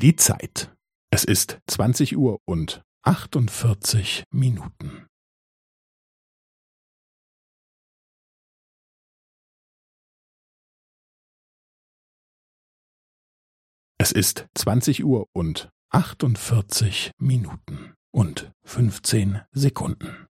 Die Zeit. Es ist 20 Uhr und 48 Minuten. Es ist 20 Uhr und 48 Minuten und 15 Sekunden.